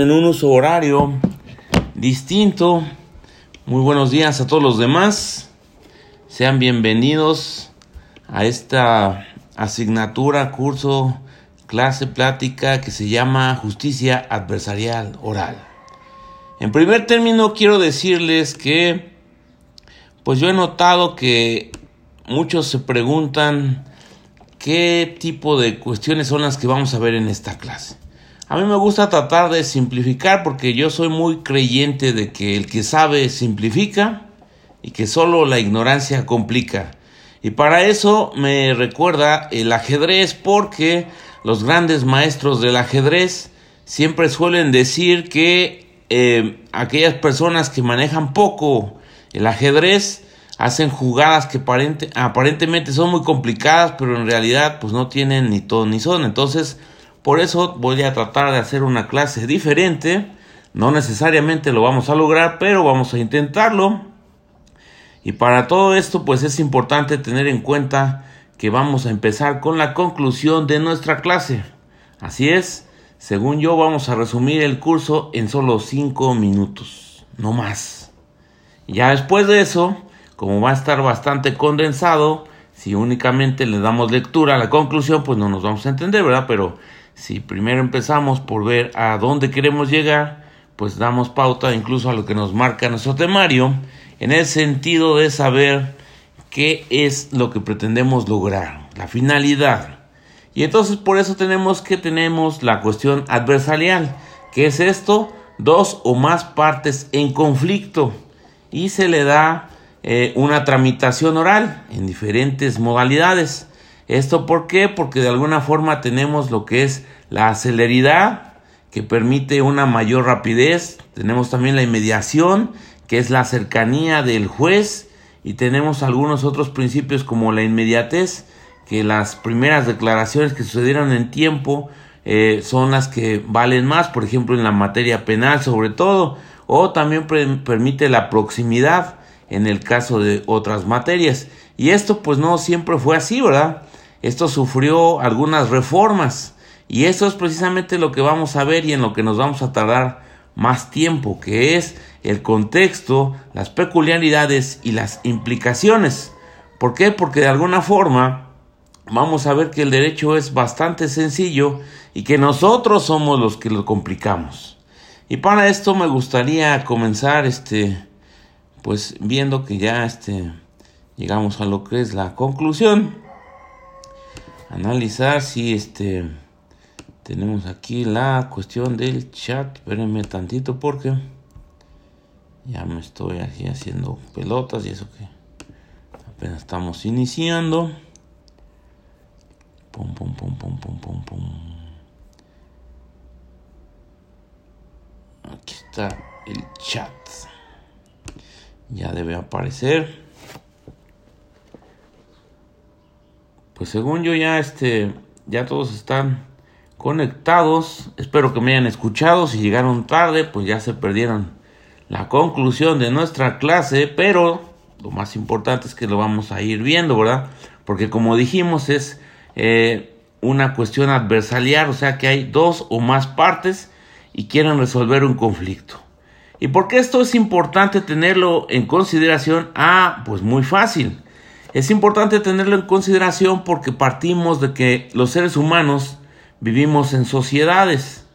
en un uso horario distinto. Muy buenos días a todos los demás. Sean bienvenidos a esta asignatura, curso, clase, plática que se llama Justicia Adversarial Oral. En primer término quiero decirles que pues yo he notado que muchos se preguntan qué tipo de cuestiones son las que vamos a ver en esta clase. A mí me gusta tratar de simplificar porque yo soy muy creyente de que el que sabe simplifica y que solo la ignorancia complica. Y para eso me recuerda el ajedrez porque los grandes maestros del ajedrez siempre suelen decir que eh, aquellas personas que manejan poco el ajedrez hacen jugadas que aparentemente son muy complicadas, pero en realidad pues no tienen ni todo ni son. Entonces, por eso voy a tratar de hacer una clase diferente. No necesariamente lo vamos a lograr, pero vamos a intentarlo. Y para todo esto, pues es importante tener en cuenta que vamos a empezar con la conclusión de nuestra clase. Así es, según yo vamos a resumir el curso en solo 5 minutos, no más. Ya después de eso, como va a estar bastante condensado, si únicamente le damos lectura a la conclusión, pues no nos vamos a entender, ¿verdad? Pero si primero empezamos por ver a dónde queremos llegar, pues damos pauta incluso a lo que nos marca nuestro temario, en el sentido de saber qué es lo que pretendemos lograr, la finalidad. Y entonces por eso tenemos que tenemos la cuestión adversarial, que es esto, dos o más partes en conflicto, y se le da eh, una tramitación oral en diferentes modalidades. ¿Esto por qué? Porque de alguna forma tenemos lo que es la celeridad, que permite una mayor rapidez. Tenemos también la inmediación, que es la cercanía del juez. Y tenemos algunos otros principios como la inmediatez, que las primeras declaraciones que sucedieron en tiempo eh, son las que valen más, por ejemplo en la materia penal sobre todo, o también permite la proximidad en el caso de otras materias. Y esto pues no siempre fue así, ¿verdad? Esto sufrió algunas reformas y eso es precisamente lo que vamos a ver y en lo que nos vamos a tardar más tiempo, que es el contexto, las peculiaridades y las implicaciones. ¿Por qué? Porque de alguna forma vamos a ver que el derecho es bastante sencillo y que nosotros somos los que lo complicamos. Y para esto me gustaría comenzar este pues viendo que ya este llegamos a lo que es la conclusión analizar si este tenemos aquí la cuestión del chat. Espérenme tantito porque ya me estoy aquí haciendo pelotas y eso que apenas estamos iniciando. Pum pum pum pum pum pum pum. Aquí está el chat. Ya debe aparecer pues según yo ya este ya todos están conectados espero que me hayan escuchado si llegaron tarde pues ya se perdieron la conclusión de nuestra clase pero lo más importante es que lo vamos a ir viendo verdad porque como dijimos es eh, una cuestión adversarial o sea que hay dos o más partes y quieren resolver un conflicto ¿Y por qué esto es importante tenerlo en consideración? Ah, pues muy fácil. Es importante tenerlo en consideración porque partimos de que los seres humanos vivimos en sociedades.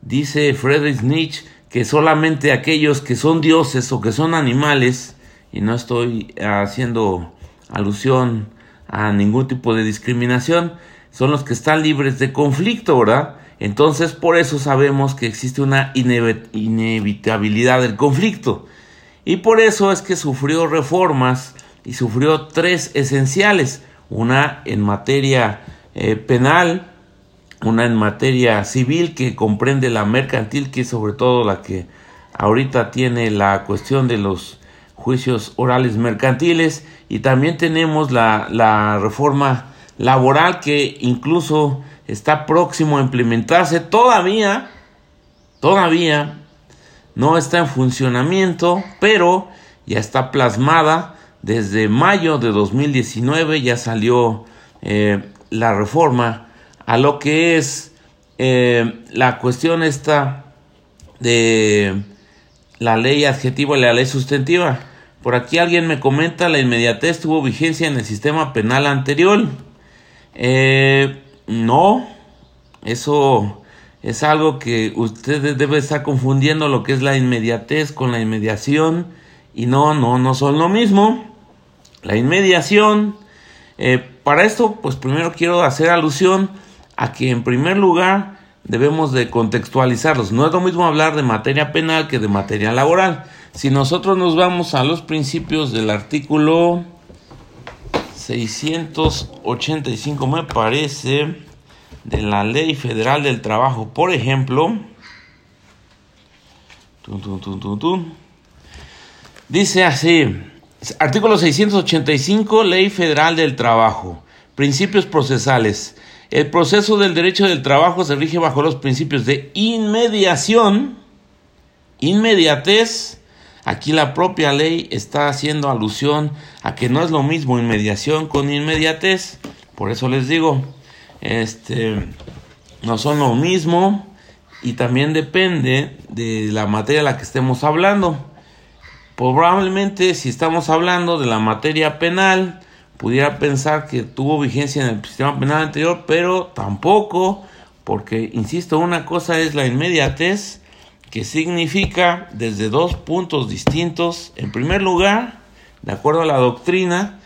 Dice Friedrich Nietzsche que solamente aquellos que son dioses o que son animales, y no estoy haciendo alusión a ningún tipo de discriminación, son los que están libres de conflicto, ¿verdad? Entonces, por eso sabemos que existe una inevitabilidad del conflicto. Y por eso es que sufrió reformas y sufrió tres esenciales. Una en materia eh, penal, una en materia civil que comprende la mercantil, que es sobre todo la que ahorita tiene la cuestión de los juicios orales mercantiles, y también tenemos la, la reforma laboral que incluso está próximo a implementarse. Todavía, todavía no está en funcionamiento, pero ya está plasmada. Desde mayo de 2019 ya salió eh, la reforma a lo que es eh, la cuestión esta de la ley adjetiva y la ley sustantiva. Por aquí alguien me comenta la inmediatez tuvo vigencia en el sistema penal anterior. Eh, no, eso es algo que usted debe estar confundiendo lo que es la inmediatez con la inmediación y no, no, no son lo mismo. La inmediación, eh, para esto, pues primero quiero hacer alusión a que en primer lugar debemos de contextualizarlos. No es lo mismo hablar de materia penal que de materia laboral. Si nosotros nos vamos a los principios del artículo 685, me parece, de la Ley Federal del Trabajo, por ejemplo, dice así, artículo 685, Ley Federal del Trabajo, principios procesales. El proceso del derecho del trabajo se rige bajo los principios de inmediación, inmediatez. Aquí la propia ley está haciendo alusión a que no es lo mismo inmediación con inmediatez. Por eso les digo, este, no son lo mismo y también depende de la materia de la que estemos hablando. Probablemente si estamos hablando de la materia penal, pudiera pensar que tuvo vigencia en el sistema penal anterior, pero tampoco, porque, insisto, una cosa es la inmediatez, que significa desde dos puntos distintos. En primer lugar, de acuerdo a la doctrina,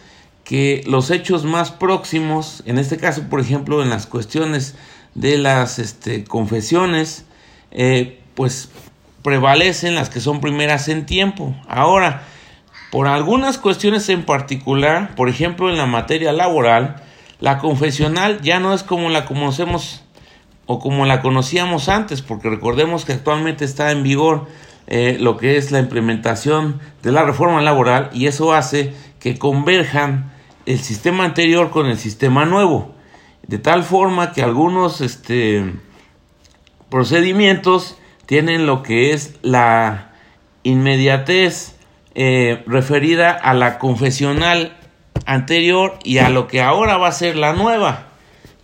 que los hechos más próximos, en este caso, por ejemplo, en las cuestiones de las este, confesiones, eh, pues prevalecen las que son primeras en tiempo. Ahora, por algunas cuestiones en particular, por ejemplo en la materia laboral, la confesional ya no es como la conocemos o como la conocíamos antes, porque recordemos que actualmente está en vigor eh, lo que es la implementación de la reforma laboral y eso hace que converjan el sistema anterior con el sistema nuevo, de tal forma que algunos este, procedimientos tienen lo que es la inmediatez eh, referida a la confesional anterior y a lo que ahora va a ser la nueva.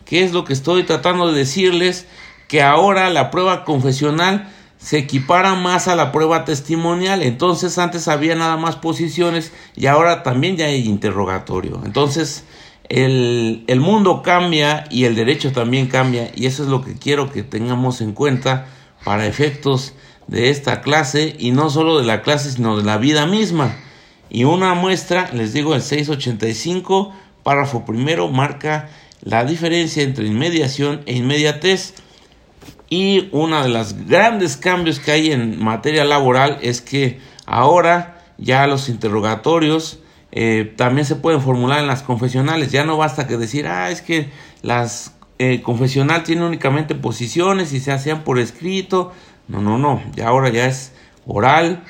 ¿Qué es lo que estoy tratando de decirles? Que ahora la prueba confesional se equipara más a la prueba testimonial. Entonces antes había nada más posiciones y ahora también ya hay interrogatorio. Entonces el, el mundo cambia y el derecho también cambia y eso es lo que quiero que tengamos en cuenta para efectos de esta clase y no solo de la clase sino de la vida misma. Y una muestra, les digo, el 685, párrafo primero, marca la diferencia entre inmediación e inmediatez. Y uno de los grandes cambios que hay en materia laboral es que ahora ya los interrogatorios eh, también se pueden formular en las confesionales. Ya no basta que decir, ah, es que las eh, confesional tiene únicamente posiciones y se hacían por escrito. No, no, no, ya ahora ya es oral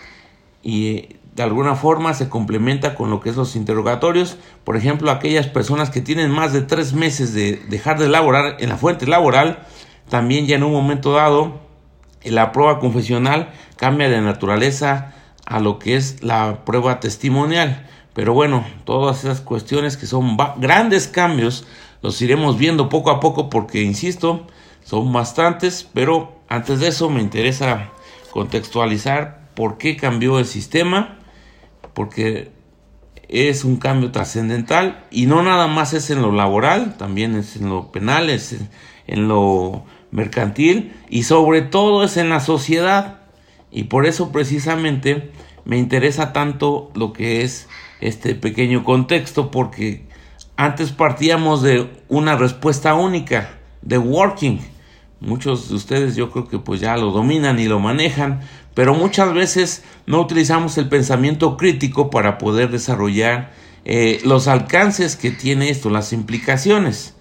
y eh, de alguna forma se complementa con lo que es los interrogatorios. Por ejemplo, aquellas personas que tienen más de tres meses de dejar de laborar en la fuente laboral, también ya en un momento dado la prueba confesional cambia de naturaleza a lo que es la prueba testimonial. Pero bueno, todas esas cuestiones que son grandes cambios los iremos viendo poco a poco porque, insisto, son bastantes, pero antes de eso me interesa contextualizar por qué cambió el sistema, porque es un cambio trascendental y no nada más es en lo laboral, también es en lo penal, es en lo mercantil y sobre todo es en la sociedad. Y por eso precisamente me interesa tanto lo que es este pequeño contexto porque antes partíamos de una respuesta única, de working, Muchos de ustedes yo creo que pues ya lo dominan y lo manejan, pero muchas veces no utilizamos el pensamiento crítico para poder desarrollar eh, los alcances que tiene esto, las implicaciones.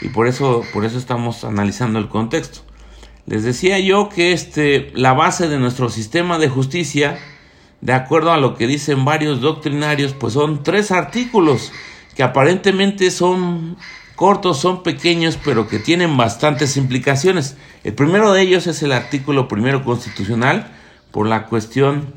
Y por eso, por eso estamos analizando el contexto. Les decía yo que este, la base de nuestro sistema de justicia, de acuerdo a lo que dicen varios doctrinarios, pues son tres artículos que aparentemente son cortos, son pequeños, pero que tienen bastantes implicaciones. El primero de ellos es el artículo primero constitucional por la cuestión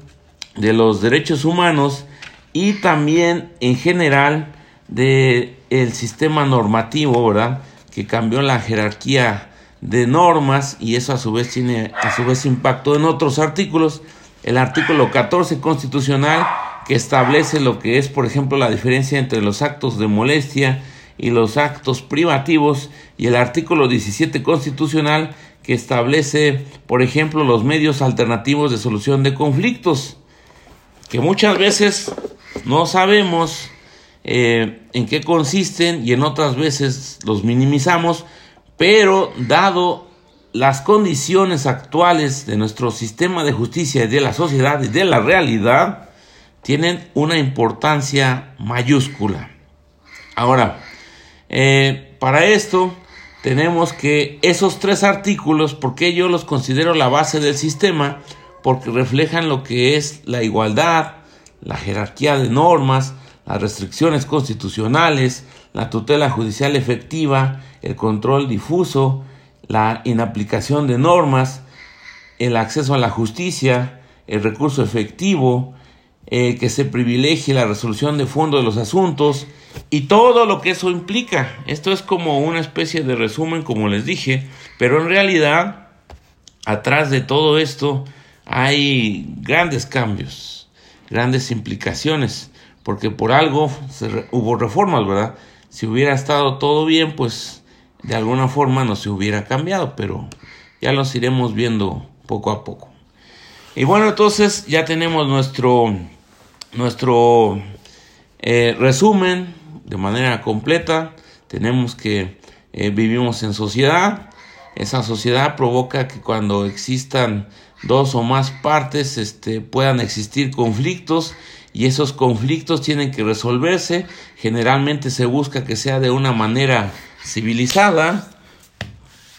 de los derechos humanos y también en general de sistema normativo, ¿verdad? Que cambió la jerarquía de normas y eso a su vez tiene a su vez impacto en otros artículos. El artículo 14 constitucional que establece lo que es, por ejemplo, la diferencia entre los actos de molestia y los actos privativos y el artículo 17 constitucional que establece, por ejemplo, los medios alternativos de solución de conflictos, que muchas veces no sabemos eh, en qué consisten y en otras veces los minimizamos, pero dado las condiciones actuales de nuestro sistema de justicia y de la sociedad y de la realidad, tienen una importancia mayúscula. Ahora, eh, para esto tenemos que esos tres artículos, porque yo los considero la base del sistema, porque reflejan lo que es la igualdad, la jerarquía de normas, las restricciones constitucionales, la tutela judicial efectiva, el control difuso, la inaplicación de normas, el acceso a la justicia, el recurso efectivo, eh, que se privilegie la resolución de fondo de los asuntos y todo lo que eso implica. Esto es como una especie de resumen, como les dije, pero en realidad, atrás de todo esto hay grandes cambios, grandes implicaciones, porque por algo hubo reformas, ¿verdad? Si hubiera estado todo bien, pues de alguna forma no se hubiera cambiado, pero ya los iremos viendo poco a poco. Y bueno, entonces ya tenemos nuestro nuestro eh, resumen de manera completa. Tenemos que eh, vivimos en sociedad. Esa sociedad provoca que cuando existan dos o más partes este, puedan existir conflictos y esos conflictos tienen que resolverse. Generalmente se busca que sea de una manera civilizada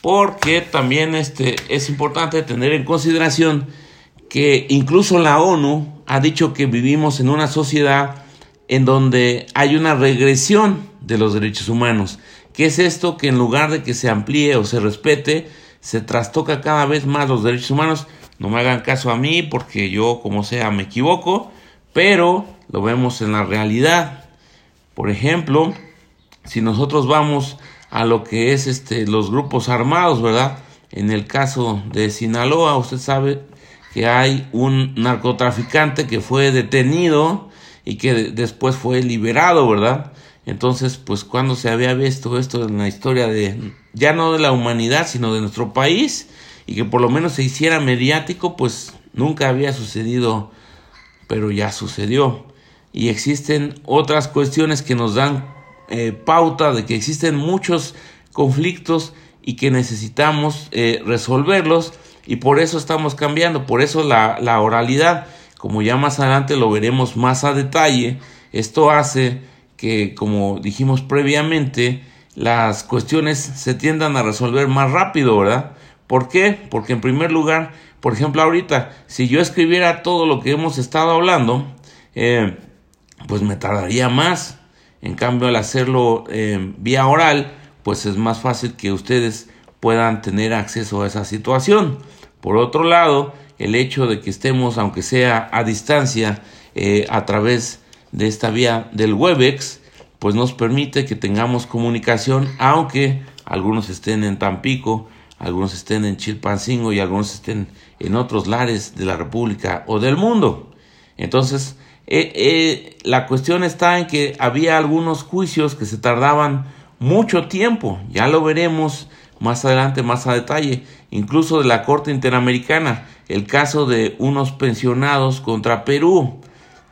porque también este, es importante tener en consideración que incluso la ONU ha dicho que vivimos en una sociedad en donde hay una regresión de los derechos humanos. ¿Qué es esto? Que en lugar de que se amplíe o se respete, se trastoca cada vez más los derechos humanos. No me hagan caso a mí porque yo, como sea, me equivoco, pero lo vemos en la realidad. Por ejemplo, si nosotros vamos a lo que es este los grupos armados, ¿verdad? En el caso de Sinaloa, usted sabe que hay un narcotraficante que fue detenido y que después fue liberado, ¿verdad? Entonces, pues cuando se había visto esto en la historia de, ya no de la humanidad, sino de nuestro país, y que por lo menos se hiciera mediático, pues nunca había sucedido, pero ya sucedió. Y existen otras cuestiones que nos dan eh, pauta de que existen muchos conflictos y que necesitamos eh, resolverlos y por eso estamos cambiando, por eso la, la oralidad, como ya más adelante lo veremos más a detalle, esto hace que, como dijimos previamente, las cuestiones se tiendan a resolver más rápido, ¿verdad? ¿Por qué? Porque en primer lugar, por ejemplo, ahorita, si yo escribiera todo lo que hemos estado hablando, eh, pues me tardaría más. En cambio, al hacerlo eh, vía oral, pues es más fácil que ustedes puedan tener acceso a esa situación. Por otro lado, el hecho de que estemos, aunque sea a distancia, eh, a través de esta vía del Webex, pues nos permite que tengamos comunicación, aunque algunos estén en Tampico, algunos estén en Chilpancingo y algunos estén en otros lares de la República o del mundo. Entonces, eh, eh, la cuestión está en que había algunos juicios que se tardaban mucho tiempo, ya lo veremos más adelante, más a detalle, incluso de la Corte Interamericana, el caso de unos pensionados contra Perú.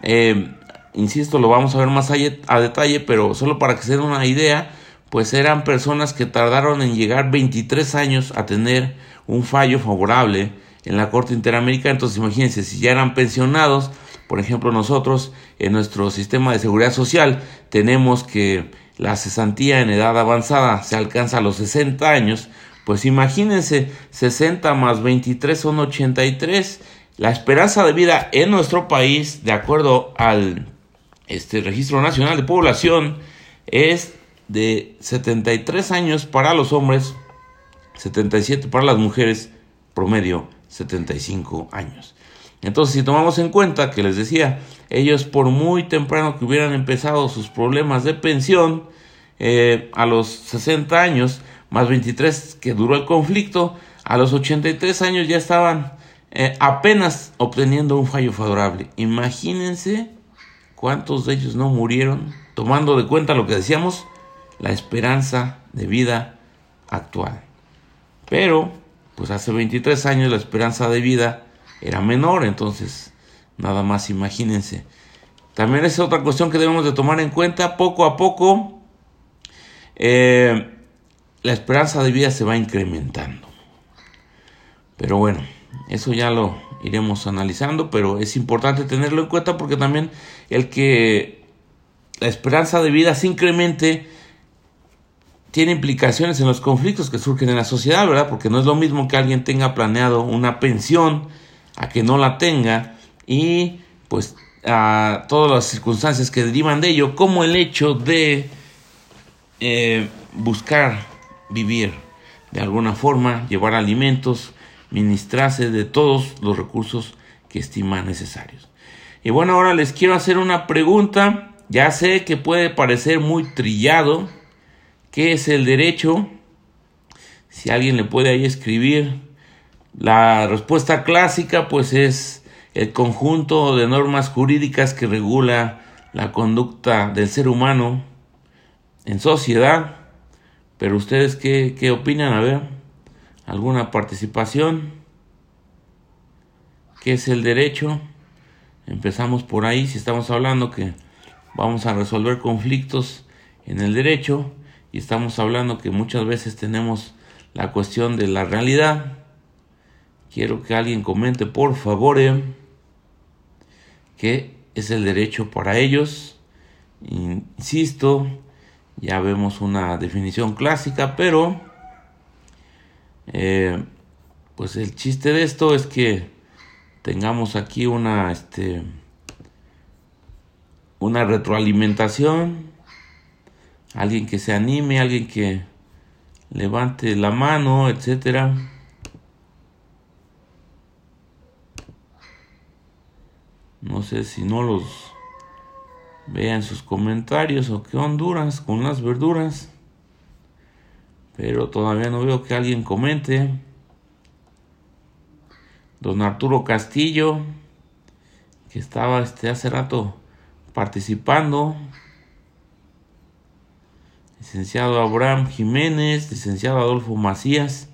Eh, insisto, lo vamos a ver más a, detalle, pero solo para que se den una idea, pues eran personas que tardaron en llegar 23 años a tener un fallo favorable en la Corte Interamericana. Entonces, imagínense, si ya eran pensionados, por ejemplo, nosotros en nuestro sistema de seguridad social tenemos que la cesantía en edad avanzada se alcanza a los 60 años, pues imagínense, 60 más 23 son 83. La esperanza de vida en nuestro país, de acuerdo al este, Registro Nacional de Población, es de 73 años para los hombres, 77 para las mujeres, promedio 75 años. Entonces, si tomamos en cuenta que les decía, ellos por muy temprano que hubieran empezado sus problemas de pensión, eh, a los 60 años, más 23 que duró el conflicto, a los 83 años ya estaban eh, apenas obteniendo un fallo favorable. Imagínense cuántos de ellos no murieron, tomando de cuenta lo que decíamos, la esperanza de vida actual. Pero, pues hace 23 años la esperanza de vida era menor, entonces nada más imagínense. También es otra cuestión que debemos de tomar en cuenta, poco a poco eh, la esperanza de vida se va incrementando. Pero bueno, eso ya lo iremos analizando, pero es importante tenerlo en cuenta porque también el que la esperanza de vida se incremente tiene implicaciones en los conflictos que surgen en la sociedad, ¿verdad? Porque no es lo mismo que alguien tenga planeado una pensión a que no la tenga y pues a todas las circunstancias que derivan de ello, como el hecho de eh, buscar vivir de alguna forma, llevar alimentos, ministrarse de todos los recursos que estima necesarios. Y bueno, ahora les quiero hacer una pregunta. Ya sé que puede parecer muy trillado. ¿Qué es el derecho? Si alguien le puede ahí escribir. La respuesta clásica pues es el conjunto de normas jurídicas que regula la conducta del ser humano en sociedad. Pero ustedes qué, qué opinan? A ver alguna participación. ¿Qué es el derecho? Empezamos por ahí, si estamos hablando que vamos a resolver conflictos en el derecho y estamos hablando que muchas veces tenemos la cuestión de la realidad. Quiero que alguien comente, por favor, eh, qué es el derecho para ellos. Insisto, ya vemos una definición clásica, pero eh, pues el chiste de esto es que tengamos aquí una, este, una retroalimentación, alguien que se anime, alguien que levante la mano, etcétera. No sé si no los vean sus comentarios o qué Honduras con las verduras. Pero todavía no veo que alguien comente. Don Arturo Castillo, que estaba este, hace rato participando. Licenciado Abraham Jiménez, licenciado Adolfo Macías,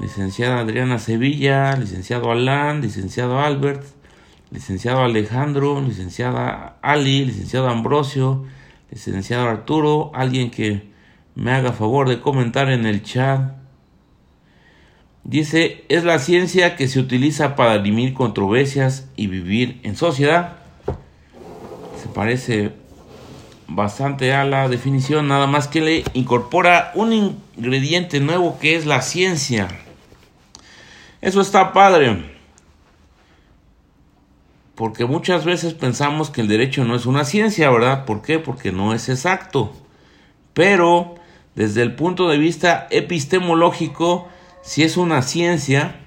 licenciada Adriana Sevilla, licenciado Alan, licenciado Albert, licenciado Alejandro, licenciada Ali, licenciado Ambrosio, licenciado Arturo, alguien que me haga favor de comentar en el chat. Dice, es la ciencia que se utiliza para dirimir controversias y vivir en sociedad. Se parece bastante a la definición, nada más que le incorpora un ingrediente nuevo que es la ciencia. Eso está padre. Porque muchas veces pensamos que el derecho no es una ciencia, ¿verdad? ¿Por qué? Porque no es exacto. Pero desde el punto de vista epistemológico, si es una ciencia,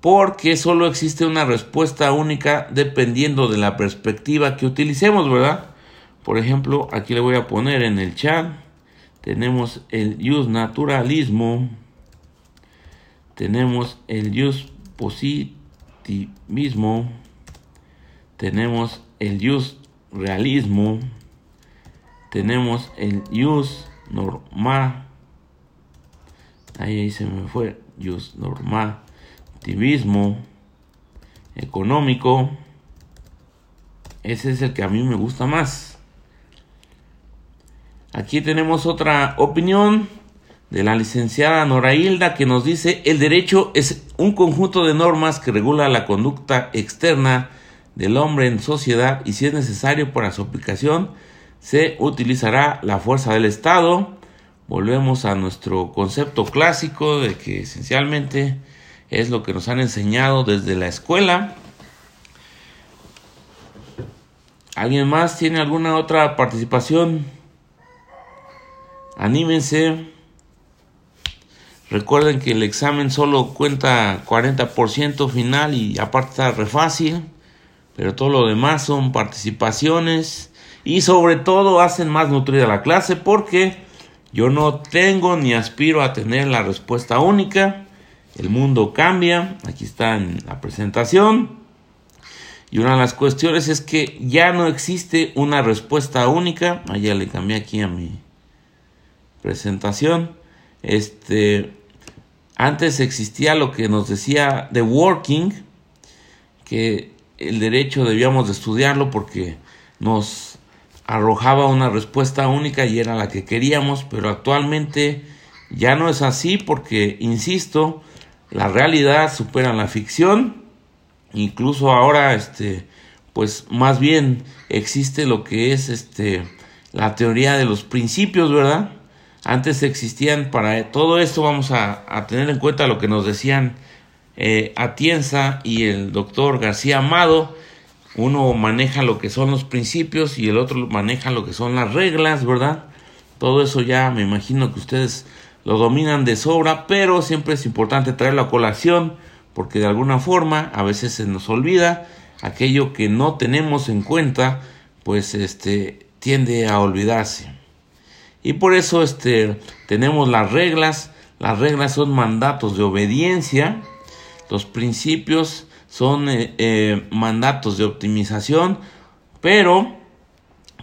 porque solo existe una respuesta única dependiendo de la perspectiva que utilicemos, ¿verdad? Por ejemplo, aquí le voy a poner en el chat, tenemos el use naturalismo, tenemos el use positivismo, tenemos el use realismo, tenemos el use normal. Ahí, se me fue. Just normativismo económico. Ese es el que a mí me gusta más. Aquí tenemos otra opinión de la licenciada Nora Hilda que nos dice el derecho es un conjunto de normas que regula la conducta externa del hombre en sociedad y si es necesario para su aplicación se utilizará la fuerza del Estado. Volvemos a nuestro concepto clásico de que esencialmente es lo que nos han enseñado desde la escuela. ¿Alguien más tiene alguna otra participación? Anímense. Recuerden que el examen solo cuenta 40% final y aparte está re fácil, pero todo lo demás son participaciones y sobre todo hacen más nutrida la clase porque Yo no tengo ni aspiro a tener la respuesta única. El mundo cambia. Aquí está en la presentación. Y una de las cuestiones es que ya no existe una respuesta única. Allá le cambié aquí a mi presentación. Este, antes existía lo que nos decía The Working, que el derecho debíamos de estudiarlo porque nos arrojaba una respuesta única y era la que queríamos, pero actualmente ya no es así porque, insisto, la realidad supera la ficción, incluso ahora, este, pues más bien existe lo que es, este, la teoría de los principios, ¿verdad? Antes existían para todo esto, vamos a, tener en cuenta lo que nos decían eh, Atienza y el doctor García Amado, uno maneja lo que son los principios y el otro maneja lo que son las reglas, ¿verdad? Todo eso ya me imagino que ustedes lo dominan de sobra, pero siempre es importante traerlo a colación porque de alguna forma a veces se nos olvida aquello que no tenemos en cuenta, pues este tiende a olvidarse. Y por eso este tenemos las reglas, las reglas son mandatos de obediencia, los principios son eh, eh, mandatos de optimización, pero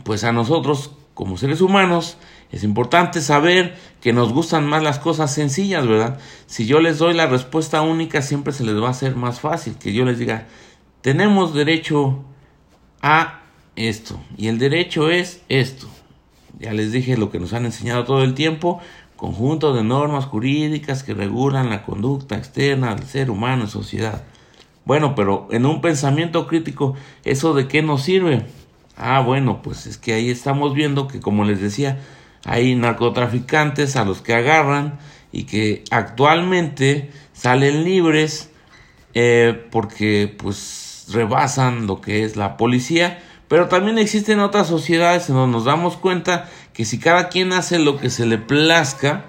pues a nosotros como seres humanos es importante saber que nos gustan más las cosas sencillas, ¿verdad? Si yo les doy la respuesta única, siempre se les va a hacer más fácil que yo les diga, tenemos derecho a esto, y el derecho es esto. Ya les dije lo que nos han enseñado todo el tiempo, conjunto de normas jurídicas que regulan la conducta externa del ser humano en sociedad. Bueno, pero en un pensamiento crítico, ¿eso de qué nos sirve? Ah, bueno, pues es que ahí estamos viendo que, como les decía, hay narcotraficantes a los que agarran y que actualmente salen libres eh, porque pues rebasan lo que es la policía, pero también existen otras sociedades en donde nos damos cuenta que si cada quien hace lo que se le plazca,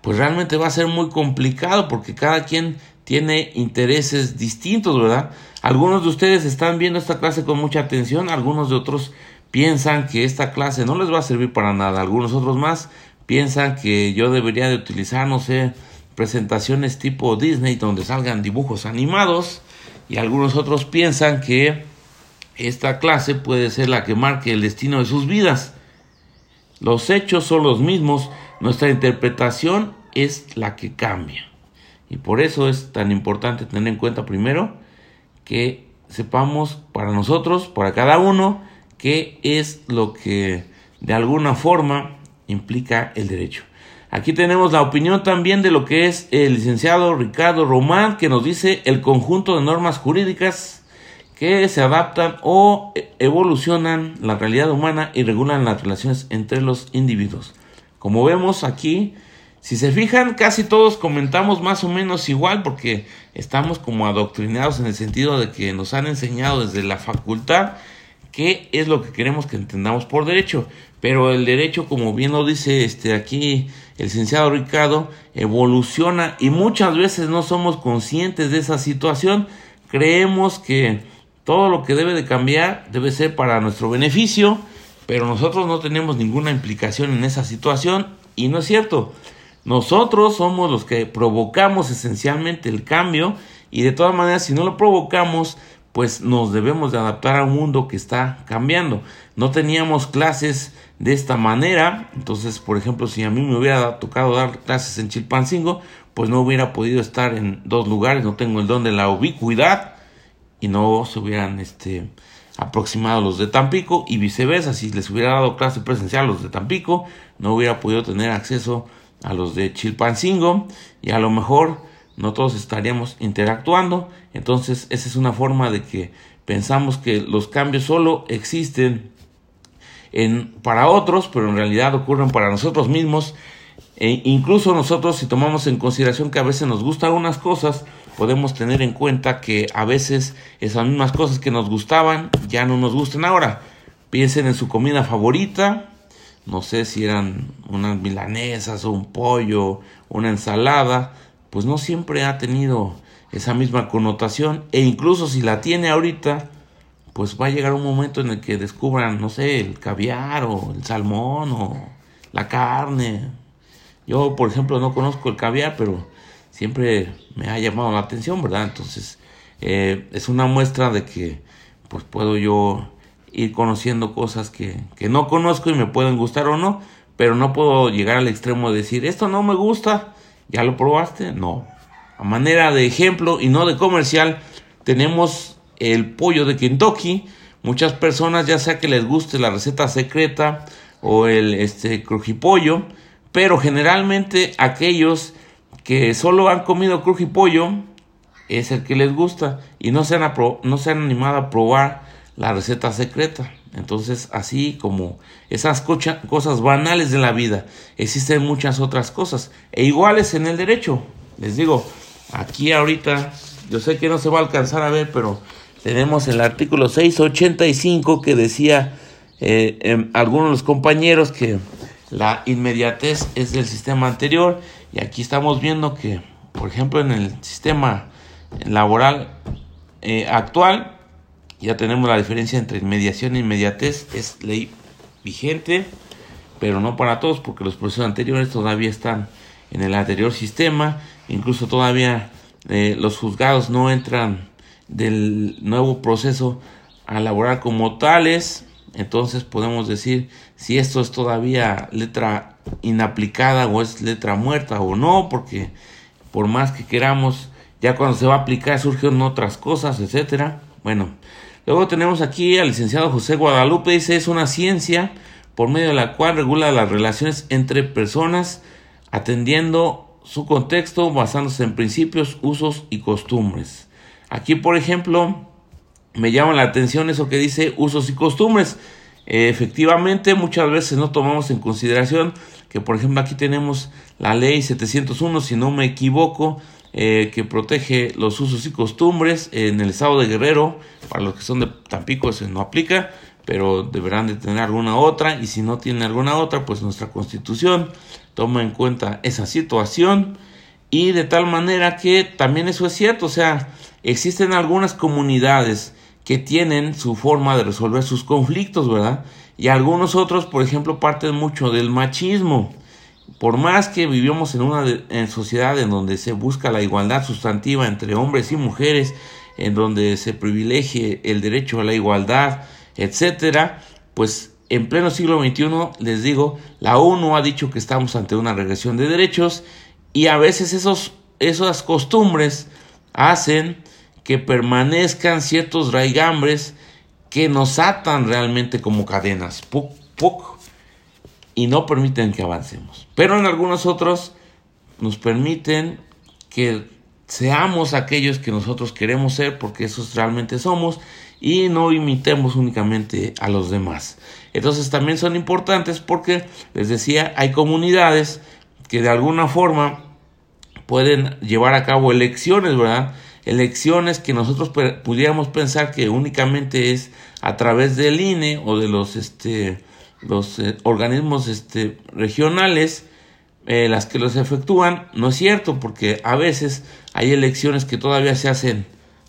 pues realmente va a ser muy complicado porque cada quien tiene intereses distintos, ¿verdad? Algunos de ustedes están viendo esta clase con mucha atención, algunos de otros piensan que esta clase no les va a servir para nada, algunos otros más piensan que yo debería de utilizar, no sé, presentaciones tipo Disney donde salgan dibujos animados y algunos otros piensan que esta clase puede ser la que marque el destino de sus vidas. Los hechos son los mismos, nuestra interpretación es la que cambia. Y por eso es tan importante tener en cuenta primero que sepamos para nosotros, para cada uno, qué es lo que de alguna forma implica el derecho. Aquí tenemos la opinión también de lo que es el licenciado Ricardo Román, que nos dice el conjunto de normas jurídicas que se adaptan o evolucionan la realidad humana y regulan las relaciones entre los individuos. Como vemos aquí, si se fijan, casi todos comentamos más o menos igual porque estamos como adoctrinados en el sentido de que nos han enseñado desde la facultad qué es lo que queremos que entendamos por derecho. Pero el derecho, como bien lo dice este aquí el licenciado Ricardo, evoluciona y muchas veces no somos conscientes de esa situación. Creemos que todo lo que debe de cambiar debe ser para nuestro beneficio, pero nosotros no tenemos ninguna implicación en esa situación y no es cierto. Nosotros somos los que provocamos esencialmente el cambio y de todas maneras si no lo provocamos pues nos debemos de adaptar a un mundo que está cambiando. No teníamos clases de esta manera, entonces por ejemplo si a mí me hubiera tocado dar clases en Chilpancingo, pues no hubiera podido estar en dos lugares, no tengo el don de la ubicuidad y no se hubieran este aproximado los de Tampico y viceversa, si les hubiera dado clase presencial los de Tampico, no hubiera podido tener acceso a los de Chilpancingo y a lo mejor no todos estaríamos interactuando. Entonces esa es una forma de que pensamos que los cambios solo existen en, para otros, pero en realidad ocurren para nosotros mismos. E incluso nosotros si tomamos en consideración que a veces nos gustan unas cosas, podemos tener en cuenta que a veces esas mismas cosas que nos gustaban ya no nos gustan ahora. Piensen en su comida favorita, no sé si eran unas milanesas o un pollo, una ensalada, pues no siempre ha tenido esa misma connotación e incluso si la tiene ahorita, pues va a llegar un momento en el que descubran, no sé, el caviar o el salmón o la carne, Yo, por ejemplo, no conozco el caviar, pero siempre me ha llamado la atención, ¿verdad? Entonces, eh, es una muestra de que pues puedo yo ir conociendo cosas que, que no conozco y me pueden gustar o no, pero no puedo llegar al extremo de decir, esto no me gusta, ¿ya lo probaste? No. A manera de ejemplo y no de comercial, tenemos el pollo de Kentucky. Muchas personas, ya sea que les guste la receta secreta o el este, crujipollo, pero generalmente aquellos que solo han comido crujipollo es el que les gusta y no se han, no se han animado a probar la receta secreta. Entonces, así como esas cosas banales de la vida, existen muchas otras cosas e iguales en el derecho. Les digo, aquí ahorita, yo sé que no se va a alcanzar a ver, pero tenemos el artículo 685 que decía eh, em, algunos de los compañeros que la inmediatez es del sistema anterior y aquí estamos viendo que, por ejemplo, en el sistema laboral eh, actual, ya tenemos la diferencia entre inmediación e inmediatez, es ley vigente, pero no para todos, porque los procesos anteriores todavía están en el anterior sistema, incluso todavía eh, los juzgados no entran del nuevo proceso a laborar como tales, entonces podemos decir si esto es todavía letra inaplicada o es letra muerta o no, porque por más que queramos, ya cuando se va a aplicar surgen otras cosas, etcétera. Bueno, luego tenemos aquí al licenciado José Guadalupe, dice es una ciencia por medio de la cual regula las relaciones entre personas atendiendo su contexto basándose en principios, usos y costumbres. Aquí, por ejemplo, me llama la atención eso que dice usos y costumbres. Efectivamente, muchas veces no tomamos en consideración que, por ejemplo, aquí tenemos la ley 701, si no me equivoco, eh, que protege los usos y costumbres en el estado de Guerrero. Para los que son de Tampico, eso no aplica, pero deberán de tener alguna otra. Y si no tienen alguna otra, pues nuestra constitución toma en cuenta esa situación. Y de tal manera que también eso es cierto, o sea, existen algunas comunidades que tienen su forma de resolver sus conflictos, ¿verdad? Y algunos otros, por ejemplo, parten mucho del machismo. Por más que vivimos en una sociedad en donde se busca la igualdad sustantiva entre hombres y mujeres, en donde se privilegie el derecho a la igualdad, etcétera, pues en pleno siglo XXI, les digo, la ONU ha dicho que estamos ante una regresión de derechos y a veces esos, esas costumbres hacen que permanezcan ciertos raigambres que nos atan realmente como cadenas, y no permiten que avancemos. Pero en algunos otros nos permiten que seamos aquellos que nosotros queremos ser, porque esos realmente somos, y no imitemos únicamente a los demás. Entonces también son importantes porque, les decía, hay comunidades que de alguna forma pueden llevar a cabo elecciones, ¿verdad? Elecciones que nosotros pudiéramos pensar que únicamente es a través del INE o de los este los eh, organismos este regionales eh, las que los efectúan. No es cierto porque a veces hay elecciones que todavía se hacen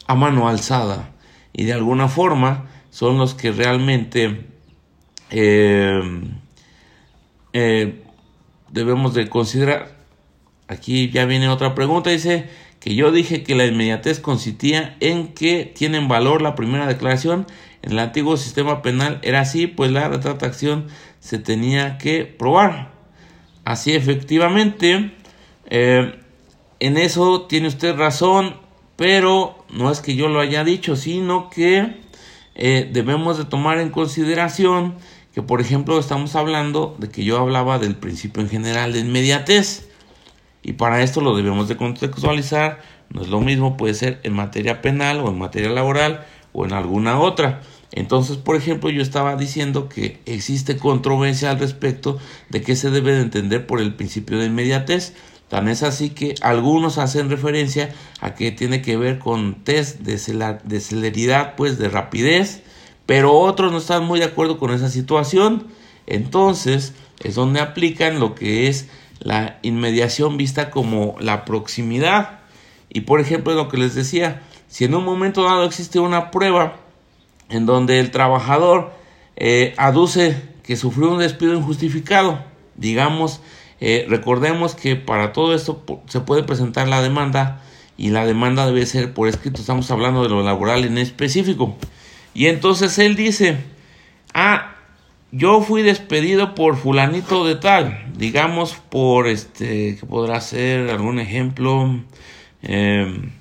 a mano alzada y de alguna forma son los que realmente eh, debemos de considerar. Aquí ya viene otra pregunta dice que yo dije que la inmediatez consistía en que tienen valor la primera declaración. En el antiguo sistema penal era así, pues la retractación se tenía que probar. Así efectivamente, eh, en eso tiene usted razón, pero no es que yo lo haya dicho, sino que eh, debemos de tomar en consideración que, por ejemplo, estamos hablando de que yo hablaba del principio en general de inmediatez. Y para esto lo debemos de contextualizar. No es lo mismo, puede ser en materia penal o en materia laboral o en alguna otra. Entonces, por ejemplo, yo estaba diciendo que existe controversia al respecto de qué se debe de entender por el principio de inmediatez. Tan es así que algunos hacen referencia a que tiene que ver con test de, de celeridad, pues de rapidez, pero otros no están muy de acuerdo con esa situación. Entonces, es donde aplican lo que es la inmediación vista como la proximidad. Y por ejemplo, lo que les decía, si en un momento dado existe una prueba en donde el trabajador eh, aduce que sufrió un despido injustificado, digamos, Eh, recordemos que para todo esto se puede presentar la demanda y la demanda debe ser por escrito. Estamos hablando de lo laboral en específico. Y entonces él dice, ah, yo fui despedido por fulanito de tal, digamos por este, que podrá ser algún ejemplo, em,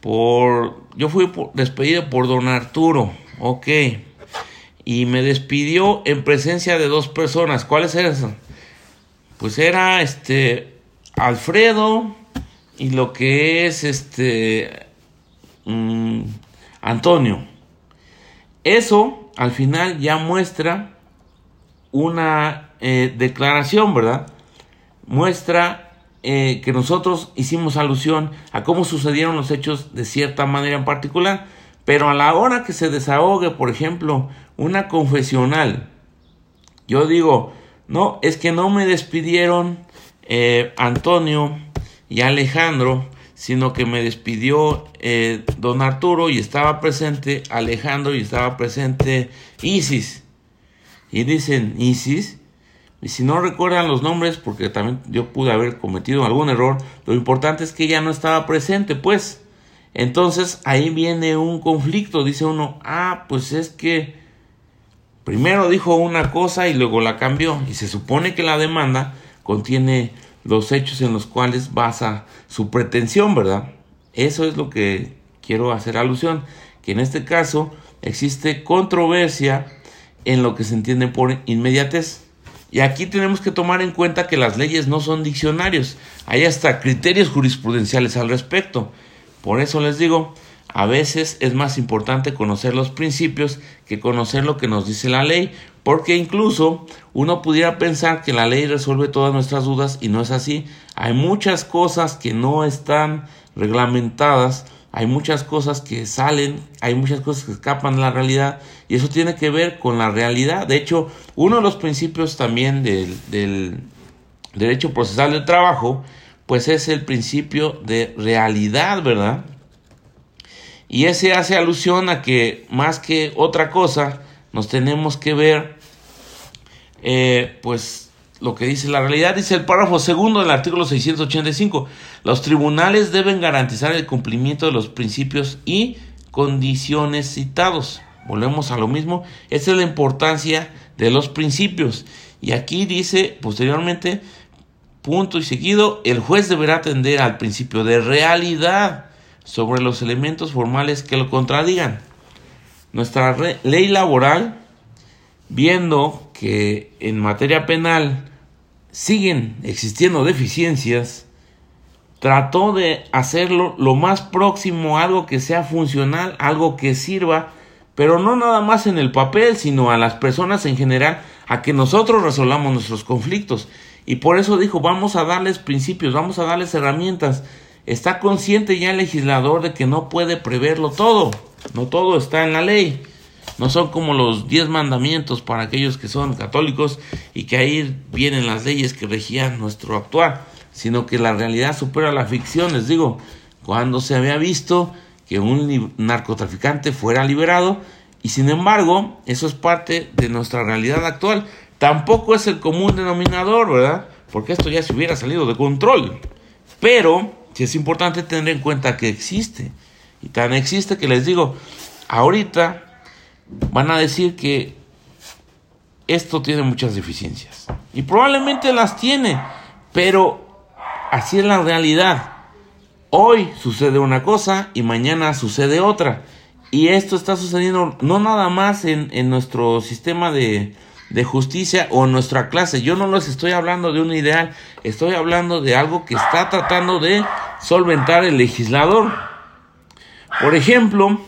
por, yo fui despedido por don Arturo, ok, y me despidió en presencia de dos personas, ¿cuáles eran? Pues era este, Alfredo y lo que es este, mm, Antonio. Eso al final ya muestra una eh, declaración, ¿verdad? Muestra eh, que nosotros hicimos alusión a cómo sucedieron los hechos de cierta manera en particular, pero a la hora que se desahogue, por ejemplo, una confesional, yo digo, no, es que no me despidieron eh, Antonio y Alejandro, sino que me despidió don Arturo y estaba presente Alejandro y estaba presente Isis y dicen Isis, y si no recuerdan los nombres, porque también yo pude haber cometido algún error, lo importante es que ella no estaba presente, pues. Entonces ahí viene un conflicto, dice uno, ah, pues es que primero dijo una cosa y luego la cambió, y se supone que la demanda contiene los hechos en los cuales basa su pretensión, ¿verdad? Eso es lo que quiero hacer alusión, que en este caso existe controversia en lo que se entiende por inmediatez. Y aquí tenemos que tomar en cuenta que las leyes no son diccionarios, hay hasta criterios jurisprudenciales al respecto. Por eso les digo, a veces es más importante conocer los principios que conocer lo que nos dice la ley, porque incluso uno pudiera pensar que la ley resuelve todas nuestras dudas y no es así. Hay muchas cosas que no están reglamentadas hay muchas cosas que salen, hay muchas cosas que escapan de la realidad y eso tiene que ver con la realidad. De hecho, uno de los principios también del, derecho procesal del trabajo, pues es el principio de realidad, ¿verdad? Y ese hace alusión a que más que otra cosa, nos tenemos que ver, eh, pues lo que dice la realidad, dice el párrafo segundo del artículo 685. Los tribunales deben garantizar el cumplimiento de los principios y condiciones citados. Volvemos a lo mismo. Esa es la importancia de los principios. Y aquí dice posteriormente, punto y seguido, el juez deberá atender al principio de realidad sobre los elementos formales que lo contradigan. Nuestra ley laboral viendo que en materia penal siguen existiendo deficiencias, trató de hacerlo lo más próximo algo que sea funcional, algo que sirva, pero no nada más en el papel, sino a las personas en general, a que nosotros resolvamos nuestros conflictos. Y por eso dijo, vamos a darles principios, vamos a darles herramientas. Está consciente ya el legislador de que no puede preverlo todo, no todo está en la ley. No son como los diez mandamientos para aquellos que son católicos y que ahí vienen las leyes que regían nuestro actuar, sino que la realidad supera la ficción. Les digo, cuando se había visto que un narcotraficante fuera liberado y sin embargo eso es parte de nuestra realidad actual. Tampoco es el común denominador, ¿verdad? Porque esto ya se hubiera salido de control. Pero sí es importante tener en cuenta que existe. Y tan existe que les digo, ahorita van a decir que esto tiene muchas deficiencias. Y probablemente las tiene, pero así es la realidad. Hoy sucede una cosa y mañana sucede otra. Y esto está sucediendo no nada más en, nuestro sistema de, de justicia o en nuestra clase. Yo no les estoy hablando de un ideal, estoy hablando de algo que está tratando de solventar el legislador. Por ejemplo,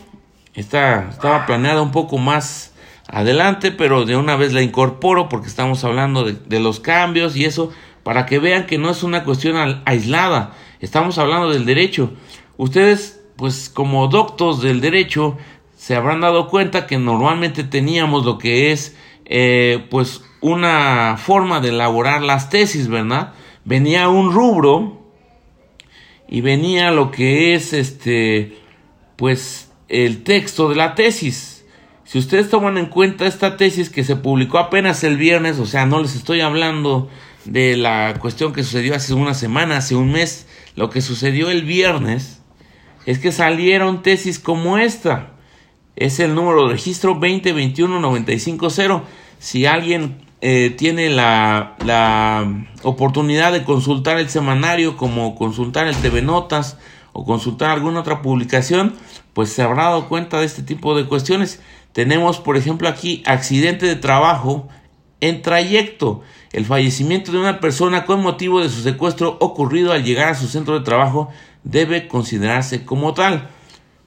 estaba planeada un poco más adelante, pero de una vez la incorporo porque estamos hablando de, los cambios y eso, para que vean que no es una cuestión aislada, estamos hablando del derecho. Ustedes, pues como doctos del derecho, se habrán dado cuenta que normalmente teníamos lo que es, eh, pues, una forma de elaborar las tesis, ¿verdad? Venía un rubro y venía lo que es, este, pues, el texto de la tesis. Si ustedes toman en cuenta esta tesis que se publicó apenas el viernes, o sea, no les estoy hablando de la cuestión que sucedió hace una semana, hace un mes. Lo que sucedió el viernes es que salieron tesis como esta. Es el número de registro 2021-950. Si alguien eh, tiene la, la oportunidad de consultar el semanario, como consultar el TV Notas o consultar alguna otra publicación, pues se habrá dado cuenta de este tipo de cuestiones. Tenemos, por ejemplo, aquí accidente de trabajo en trayecto. El fallecimiento de una persona con motivo de su secuestro ocurrido al llegar a su centro de trabajo debe considerarse como tal.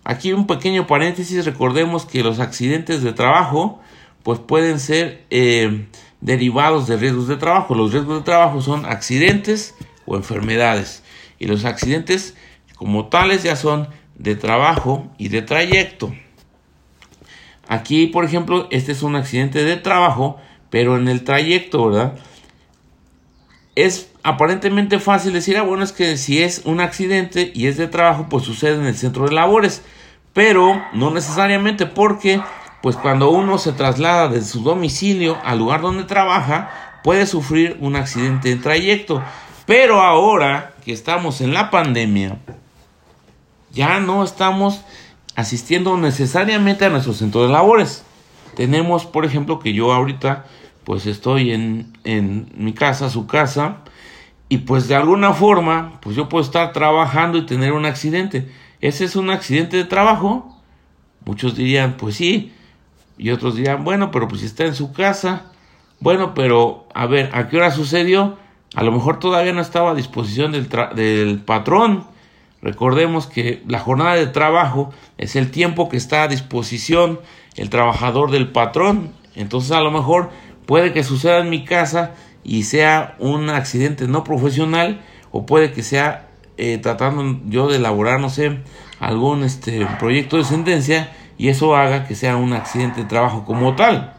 Aquí un pequeño paréntesis, recordemos que los accidentes de trabajo pues pueden ser eh, derivados de riesgos de trabajo. Los riesgos de trabajo son accidentes o enfermedades y los accidentes como tales ya son de trabajo y de trayecto. Aquí, por ejemplo, este es un accidente de trabajo, pero en el trayecto, ¿verdad? Es aparentemente fácil decir, ah, bueno, es que si es un accidente y es de trabajo, pues sucede en el centro de labores. Pero no necesariamente porque, pues cuando uno se traslada de su domicilio al lugar donde trabaja, puede sufrir un accidente en trayecto. Pero ahora que estamos en la pandemia, ya no estamos asistiendo necesariamente a nuestro centro de labores. Tenemos, por ejemplo, que yo ahorita pues estoy en, en mi casa, su casa, y pues de alguna forma, pues yo puedo estar trabajando y tener un accidente. ¿Ese es un accidente de trabajo? Muchos dirían, pues sí, y otros dirían, bueno, pero pues está en su casa, bueno, pero a ver, ¿a qué hora sucedió? A lo mejor todavía no estaba a disposición del, del patrón, Recordemos que la jornada de trabajo es el tiempo que está a disposición el trabajador del patrón. Entonces a lo mejor puede que suceda en mi casa y sea un accidente no profesional o puede que sea eh, tratando yo de elaborar, no sé, algún este, proyecto de sentencia y eso haga que sea un accidente de trabajo como tal.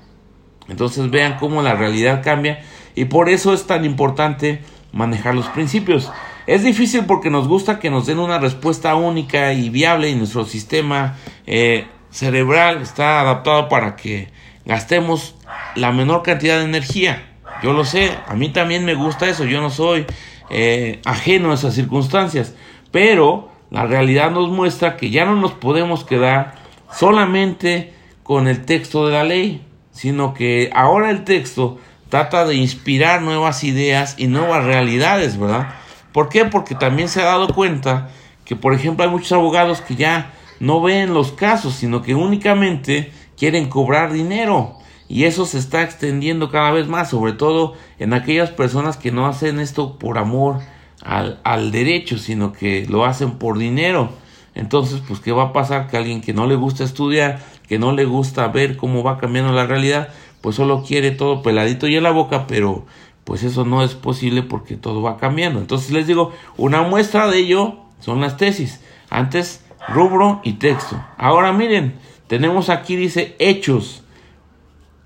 Entonces vean cómo la realidad cambia y por eso es tan importante manejar los principios. Es difícil porque nos gusta que nos den una respuesta única y viable y nuestro sistema eh, cerebral está adaptado para que gastemos la menor cantidad de energía. Yo lo sé, a mí también me gusta eso, yo no soy eh, ajeno a esas circunstancias, pero la realidad nos muestra que ya no nos podemos quedar solamente con el texto de la ley, sino que ahora el texto trata de inspirar nuevas ideas y nuevas realidades, ¿verdad? ¿Por qué? Porque también se ha dado cuenta que, por ejemplo, hay muchos abogados que ya no ven los casos, sino que únicamente quieren cobrar dinero. Y eso se está extendiendo cada vez más, sobre todo en aquellas personas que no hacen esto por amor al, al derecho, sino que lo hacen por dinero. Entonces, pues, ¿qué va a pasar? Que alguien que no le gusta estudiar, que no le gusta ver cómo va cambiando la realidad, pues solo quiere todo peladito y en la boca, pero pues eso no es posible porque todo va cambiando. Entonces les digo, una muestra de ello son las tesis. Antes rubro y texto. Ahora miren, tenemos aquí dice hechos.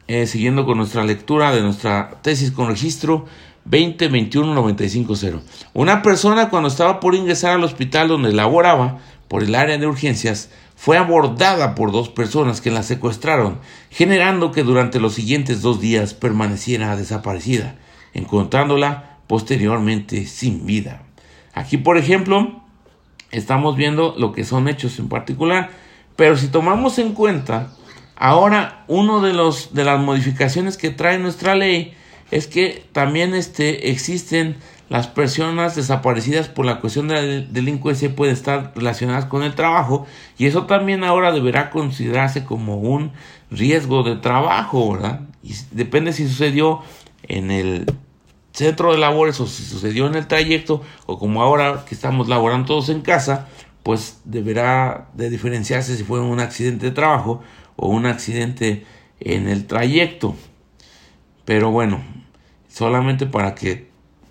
Eh, siguiendo con nuestra lectura de nuestra tesis con registro 2021-950. Una persona cuando estaba por ingresar al hospital donde laboraba por el área de urgencias fue abordada por dos personas que la secuestraron, generando que durante los siguientes dos días permaneciera desaparecida encontrándola posteriormente sin vida. Aquí, por ejemplo, estamos viendo lo que son hechos en particular, pero si tomamos en cuenta, ahora uno de los de las modificaciones que trae nuestra ley es que también este, existen las personas desaparecidas por la cuestión de la delincuencia pueden estar relacionadas con el trabajo y eso también ahora deberá considerarse como un riesgo de trabajo, ¿verdad? Y depende si sucedió en el centro de labores o si sucedió en el trayecto o como ahora que estamos laborando todos en casa, pues deberá de diferenciarse si fue un accidente de trabajo o un accidente en el trayecto. Pero bueno, solamente para que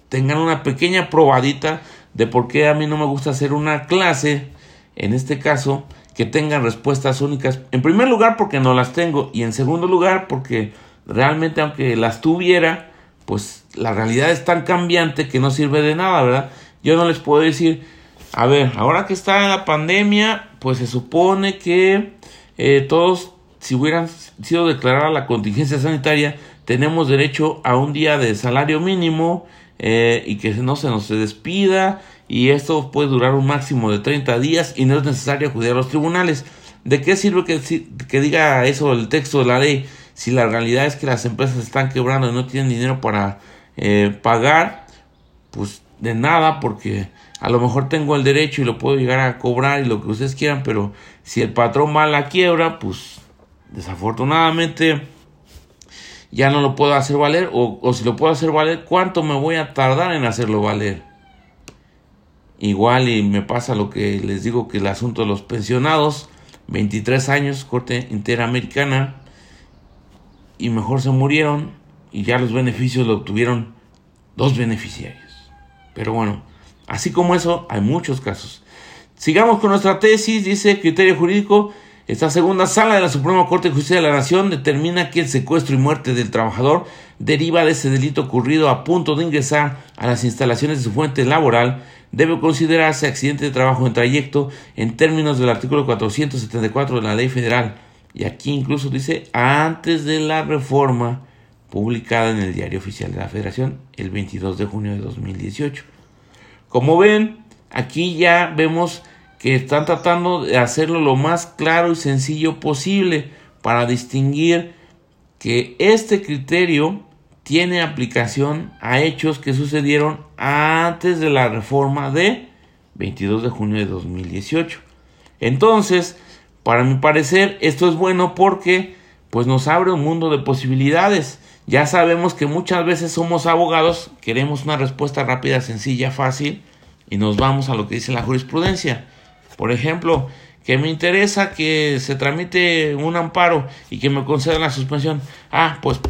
tengan una pequeña probadita de por qué a mí no me gusta hacer una clase, en este caso, que tengan respuestas únicas. En primer lugar porque no las tengo y en segundo lugar porque realmente aunque las tuviera, pues la realidad es tan cambiante que no sirve de nada, ¿verdad? Yo no les puedo decir, a ver, ahora que está la pandemia, pues se supone que eh, todos, si hubieran sido declarada la contingencia sanitaria, tenemos derecho a un día de salario mínimo eh, y que no se nos despida y esto puede durar un máximo de 30 días y no es necesario acudir a los tribunales. ¿De qué sirve que, que diga eso el texto de la ley si la realidad es que las empresas están quebrando y no tienen dinero para eh, pagar? Pues de nada porque a lo mejor tengo el derecho y lo puedo llegar a cobrar y lo que ustedes quieran, pero si el patrón a la quiebra, pues desafortunadamente ya no lo puedo hacer valer o, o si lo puedo hacer valer, ¿cuánto me voy a tardar en hacerlo valer? Igual y me pasa lo que les digo que el asunto de los pensionados, 23 años, corte interamericana, y mejor se murieron y ya los beneficios lo obtuvieron dos beneficiarios. Pero bueno, así como eso, hay muchos casos. Sigamos con nuestra tesis, dice criterio jurídico. Esta segunda sala de la Suprema Corte de Justicia de la Nación determina que el secuestro y muerte del trabajador deriva de ese delito ocurrido a punto de ingresar a las instalaciones de su fuente laboral debe considerarse accidente de trabajo en trayecto en términos del artículo 474 de la Ley Federal. Y aquí incluso dice antes de la reforma publicada en el Diario Oficial de la Federación el 22 de junio de 2018. Como ven, aquí ya vemos que están tratando de hacerlo lo más claro y sencillo posible para distinguir que este criterio tiene aplicación a hechos que sucedieron antes de la reforma de 22 de junio de 2018. Entonces, para mi parecer, esto es bueno porque pues nos abre un mundo de posibilidades. Ya sabemos que muchas veces somos abogados, queremos una respuesta rápida, sencilla, fácil y nos vamos a lo que dice la jurisprudencia. Por ejemplo, que me interesa que se tramite un amparo y que me concedan la suspensión. Ah, pues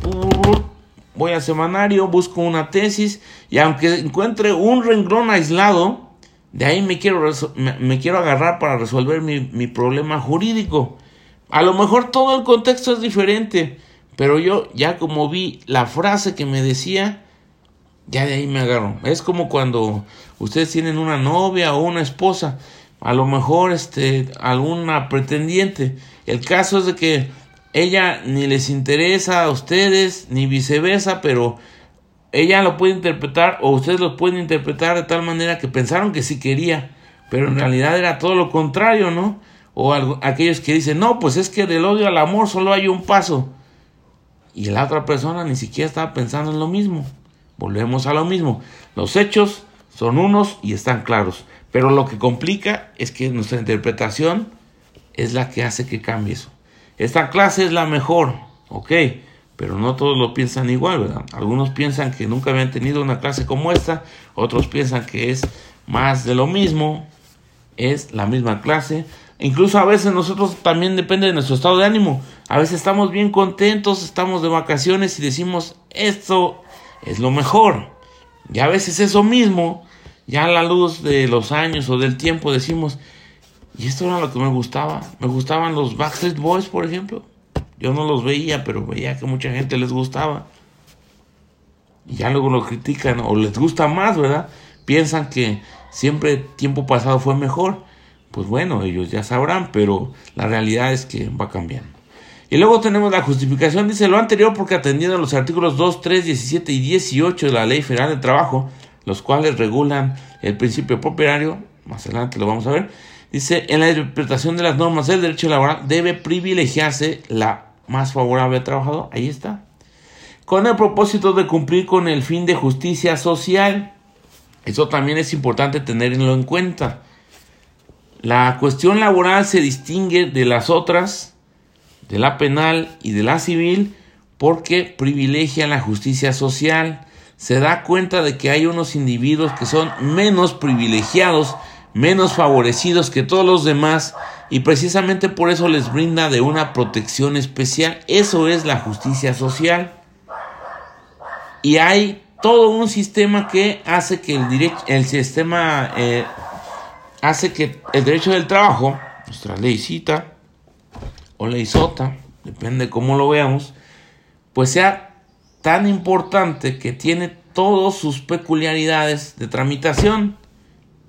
voy al semanario, busco una tesis y aunque encuentre un renglón aislado, de ahí me quiero, me, quiero agarrar para resolver mi, mi, problema jurídico. A lo mejor todo el contexto es diferente, pero yo ya como vi la frase que me decía, ya de ahí me agarro. Es como cuando ustedes tienen una novia o una esposa, a lo mejor este alguna pretendiente. El caso es de que ella ni les interesa a ustedes, ni viceversa, pero ella lo puede interpretar o ustedes lo pueden interpretar de tal manera que pensaron que sí quería, pero en realidad era todo lo contrario, ¿no? O aquellos que dicen, no, pues es que del odio al amor solo hay un paso. Y la otra persona ni siquiera estaba pensando en lo mismo. Volvemos a lo mismo. Los hechos son unos y están claros. Pero lo que complica es que nuestra interpretación es la que hace que cambie eso. Esta clase es la mejor, ok, pero no todos lo piensan igual, ¿verdad? Algunos piensan que nunca habían tenido una clase como esta, otros piensan que es más de lo mismo, es la misma clase. Incluso a veces nosotros también depende de nuestro estado de ánimo. A veces estamos bien contentos, estamos de vacaciones y decimos, esto es lo mejor. Y a veces eso mismo, ya a la luz de los años o del tiempo decimos, y esto era lo que me gustaba. Me gustaban los Backstreet Boys, por ejemplo. Yo no los veía, pero veía que mucha gente les gustaba. Y ya luego lo critican o les gusta más, ¿verdad? Piensan que siempre tiempo pasado fue mejor. Pues bueno, ellos ya sabrán, pero la realidad es que va cambiando. Y luego tenemos la justificación, dice lo anterior porque atendiendo a los artículos 2, 3, 17 y 18 de la Ley Federal de Trabajo, los cuales regulan el principio propietario, más adelante lo vamos a ver, Dice, en la interpretación de las normas del derecho laboral debe privilegiarse la más favorable al trabajador. Ahí está. Con el propósito de cumplir con el fin de justicia social. Eso también es importante tenerlo en cuenta. La cuestión laboral se distingue de las otras, de la penal y de la civil, porque privilegia la justicia social. Se da cuenta de que hay unos individuos que son menos privilegiados menos favorecidos que todos los demás y precisamente por eso les brinda de una protección especial. Eso es la justicia social. Y hay todo un sistema que hace que el, derecho, el sistema eh, hace que el derecho del trabajo, nuestra leycita o ley sota, depende cómo lo veamos, pues sea tan importante que tiene todas sus peculiaridades de tramitación.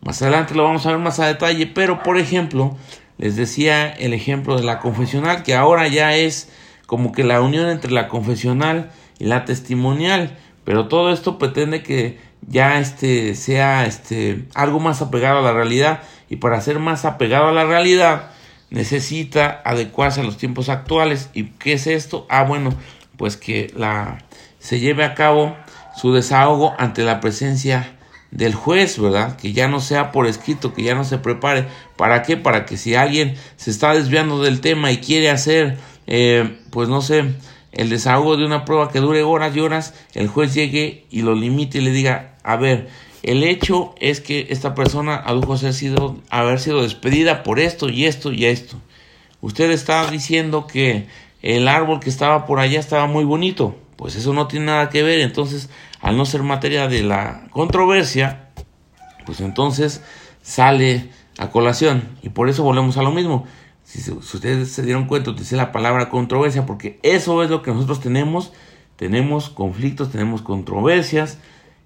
Más adelante lo vamos a ver más a detalle, pero por ejemplo, les decía el ejemplo de la confesional, que ahora ya es como que la unión entre la confesional y la testimonial, Pero todo esto pretende que ya este sea este algo más apegado a la realidad y para ser más apegado a la realidad necesita adecuarse a los tiempos actuales. ¿Y qué es esto? Ah, bueno, pues que la se lleve a cabo su desahogo ante la presencia del juez, ¿verdad? Que ya no sea por escrito, que ya no se prepare. ¿Para qué? Para que si alguien se está desviando del tema y quiere hacer, eh, pues no sé, el desahogo de una prueba que dure horas y horas, el juez llegue y lo limite y le diga, a ver, el hecho es que esta persona adujo ser sido, haber sido despedida por esto y esto y esto. Usted está diciendo que el árbol que estaba por allá estaba muy bonito. Pues eso no tiene nada que ver. Entonces, al no ser materia de la controversia, pues entonces sale a colación. Y por eso volvemos a lo mismo. Si, ustedes se dieron cuenta, utilicé la palabra controversia porque eso es lo que nosotros tenemos. Tenemos conflictos, tenemos controversias,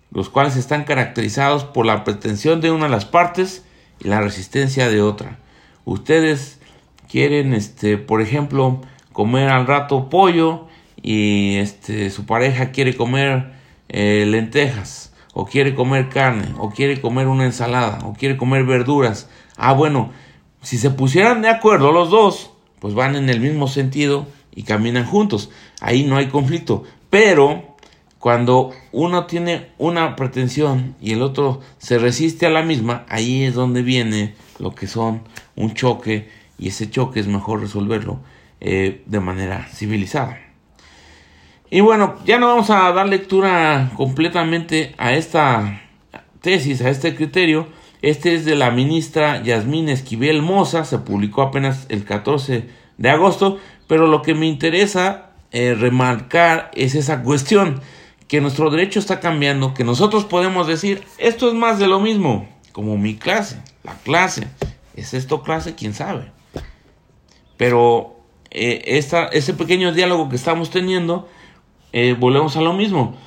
los cuales están caracterizados por la pretensión de una de las partes y la resistencia de otra. Ustedes quieren, este, por ejemplo, comer al rato pollo y este, su pareja quiere comer eh, lentejas o quiere comer carne o quiere comer una ensalada o quiere comer verduras. Ah, bueno, si se pusieran de acuerdo los dos, pues van en el mismo sentido y caminan juntos. Ahí no hay conflicto. Pero cuando uno tiene una pretensión y el otro se resiste a la misma, ahí es donde viene lo que son un choque y ese choque es mejor resolverlo eh, de manera civilizada. Y bueno, ya no vamos a dar lectura completamente a esta tesis, a este criterio. Este es de la ministra Yasmín Esquivel Moza, se publicó apenas el 14 de agosto, pero lo que me interesa eh, remarcar es esa cuestión, que nuestro derecho está cambiando, que nosotros podemos decir, esto es más de lo mismo, como mi clase, la clase, ¿es esto clase? ¿Quién sabe? Pero eh, ese pequeño diálogo que estamos teniendo, eh, volvemos a lo mismo.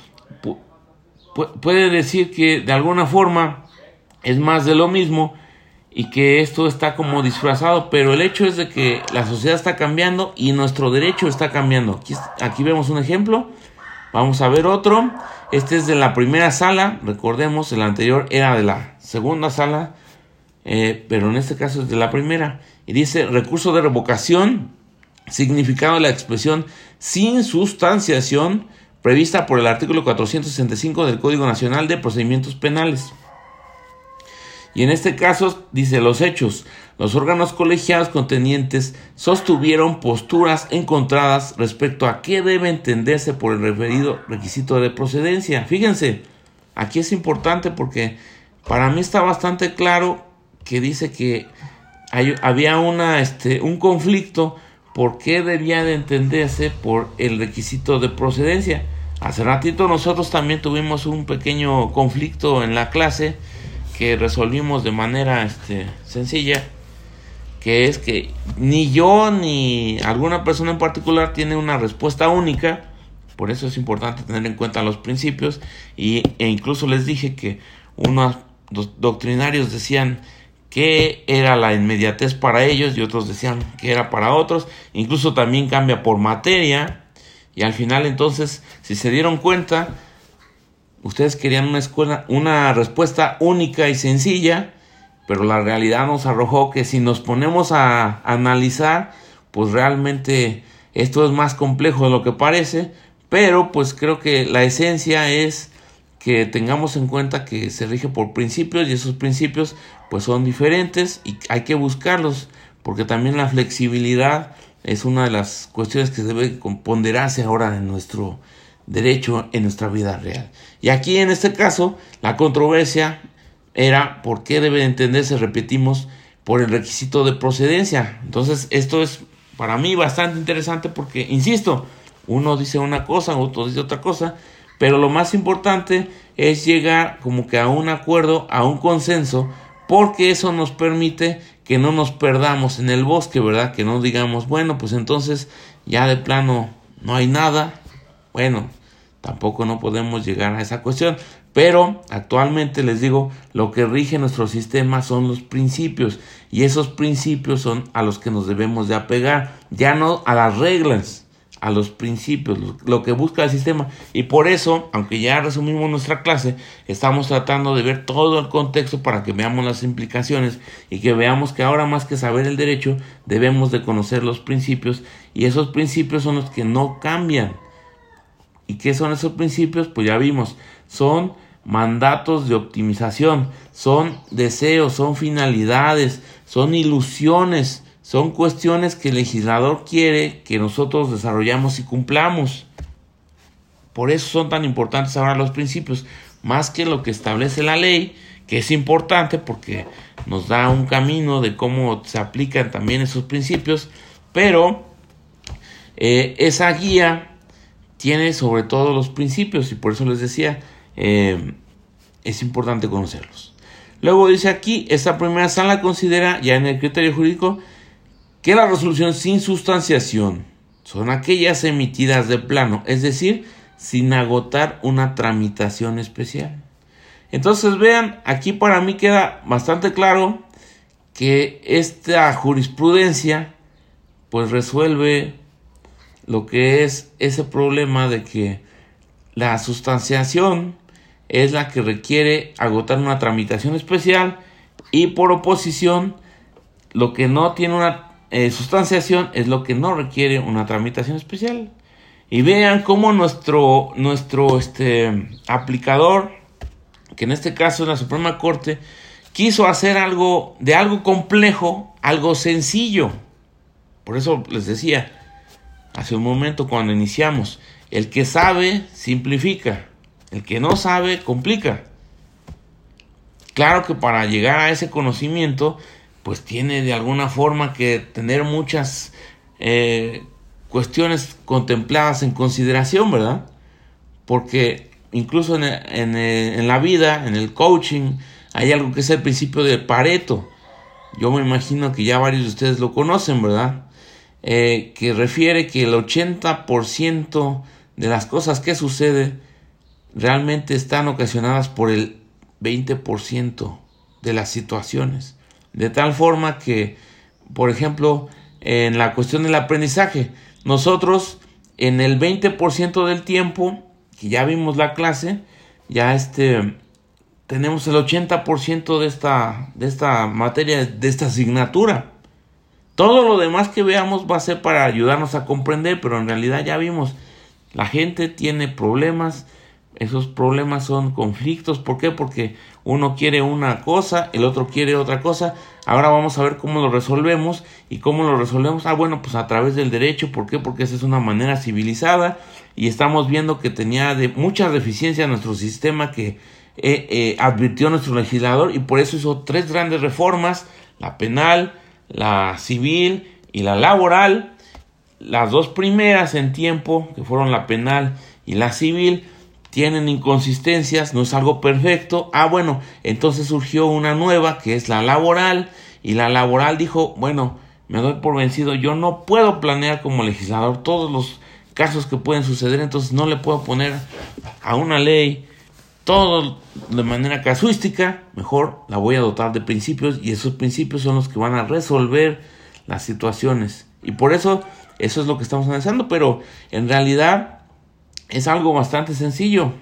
puede decir que de alguna forma es más de lo mismo y que esto está como disfrazado, pero el hecho es de que la sociedad está cambiando y nuestro derecho está cambiando. Aquí, aquí vemos un ejemplo, vamos a ver otro. Este es de la primera sala, recordemos, el anterior era de la segunda sala, eh, pero en este caso es de la primera. Y dice recurso de revocación significado la expresión sin sustanciación prevista por el artículo 465 del Código Nacional de Procedimientos Penales. Y en este caso dice los hechos, los órganos colegiados contenientes sostuvieron posturas encontradas respecto a qué debe entenderse por el referido requisito de procedencia. Fíjense, aquí es importante porque para mí está bastante claro que dice que había una, este, un conflicto por qué debía de entenderse por el requisito de procedencia. Hace ratito nosotros también tuvimos un pequeño conflicto en la clase que resolvimos de manera este, sencilla, que es que ni yo ni alguna persona en particular tiene una respuesta única, por eso es importante tener en cuenta los principios y, e incluso les dije que unos doctrinarios decían que era la inmediatez para ellos y otros decían que era para otros. Incluso también cambia por materia. Y al final entonces, si se dieron cuenta, ustedes querían una escuela, una respuesta única y sencilla, pero la realidad nos arrojó que si nos ponemos a analizar, pues realmente esto es más complejo de lo que parece, pero pues creo que la esencia es que tengamos en cuenta que se rige por principios y esos principios pues son diferentes y hay que buscarlos porque también la flexibilidad es una de las cuestiones que debe ponderarse ahora en nuestro derecho en nuestra vida real. Y aquí en este caso la controversia era por qué debe entenderse, repetimos, por el requisito de procedencia. Entonces esto es para mí bastante interesante porque, insisto, uno dice una cosa, otro dice otra cosa, pero lo más importante es llegar como que a un acuerdo, a un consenso, porque eso nos permite que no nos perdamos en el bosque, ¿verdad? Que no digamos, bueno, pues entonces ya de plano no hay nada. Bueno, tampoco no podemos llegar a esa cuestión. Pero actualmente les digo, lo que rige nuestro sistema son los principios y esos principios son a los que nos debemos de apegar, ya no a las reglas, a los principios, lo que busca el sistema. Y por eso, aunque ya resumimos nuestra clase, estamos tratando de ver todo el contexto para que veamos las implicaciones y que veamos que ahora más que saber el derecho, debemos de conocer los principios y esos principios son los que no cambian. ¿Y qué son esos principios? Pues ya vimos, son mandatos de optimización, son deseos, son finalidades, son ilusiones, son cuestiones que el legislador quiere que nosotros desarrollamos y cumplamos. Por eso son tan importantes ahora los principios, más que lo que establece la ley, que es importante porque nos da un camino de cómo se aplican también esos principios, pero eh, esa guía tiene sobre todo los principios y por eso les decía, eh, es importante conocerlos. Luego dice aquí, esta primera sala considera ya en el criterio jurídico que la resolución sin sustanciación son aquellas emitidas de plano, es decir, sin agotar una tramitación especial. Entonces vean, aquí para mí queda bastante claro que esta jurisprudencia pues resuelve lo que es ese problema de que la sustanciación es la que requiere agotar una tramitación especial y por oposición lo que no tiene una eh, sustanciación es lo que no requiere una tramitación especial. Y vean cómo nuestro, nuestro este, aplicador, que en este caso es la Suprema Corte, quiso hacer algo de algo complejo, algo sencillo. Por eso les decía hace un momento cuando iniciamos, el que sabe simplifica, el que no sabe complica. Claro que para llegar a ese conocimiento pues tiene de alguna forma que tener muchas eh, cuestiones contempladas en consideración, ¿verdad? Porque incluso en, la vida, en el coaching, hay algo que es el principio de Pareto. Yo me imagino que ya varios de ustedes lo conocen, ¿verdad? Eh, que refiere que el 80% de las cosas que suceden realmente están ocasionadas por el 20% de las situaciones. De tal forma que, por ejemplo, en la cuestión del aprendizaje, nosotros en el 20% del tiempo, que ya vimos la clase, ya este, tenemos el 80% de esta, de esta materia, de esta asignatura. Todo lo demás que veamos va a ser para ayudarnos a comprender, pero en realidad ya vimos, la gente tiene problemas, esos problemas son conflictos. ¿Por qué? Porque uno quiere una cosa, el otro quiere otra cosa. Ahora vamos a ver cómo lo resolvemos. ¿Y cómo lo resolvemos? Ah, bueno, pues a través del derecho. ¿Por qué? Porque esa es una manera civilizada. Y estamos viendo que tenía de muchas deficiencias nuestro sistema que eh, eh, advirtió nuestro legislador. Y por eso hizo tres grandes reformas. La penal, la civil y la laboral. Las dos primeras en tiempo, que fueron la penal y la civil, tienen inconsistencias, no es algo perfecto. Ah, bueno, entonces surgió una nueva que es la laboral y la laboral dijo, bueno, me doy por vencido, yo no puedo planear como legislador todos los casos que pueden suceder, entonces no le puedo poner a una ley todo de manera casuística, mejor la voy a dotar de principios y esos principios son los que van a resolver las situaciones. Y por eso eso es lo que estamos analizando, pero en realidad es algo bastante sencillo.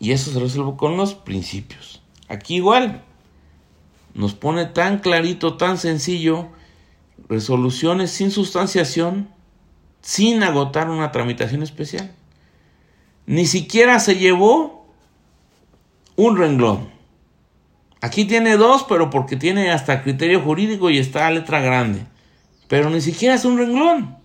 Y eso se resuelve con los principios. Aquí igual. Nos pone tan clarito, tan sencillo. Resoluciones sin sustanciación, sin agotar una tramitación especial. Ni siquiera se llevó un renglón. Aquí tiene dos, pero porque tiene hasta criterio jurídico y está a letra grande. Pero ni siquiera es un renglón.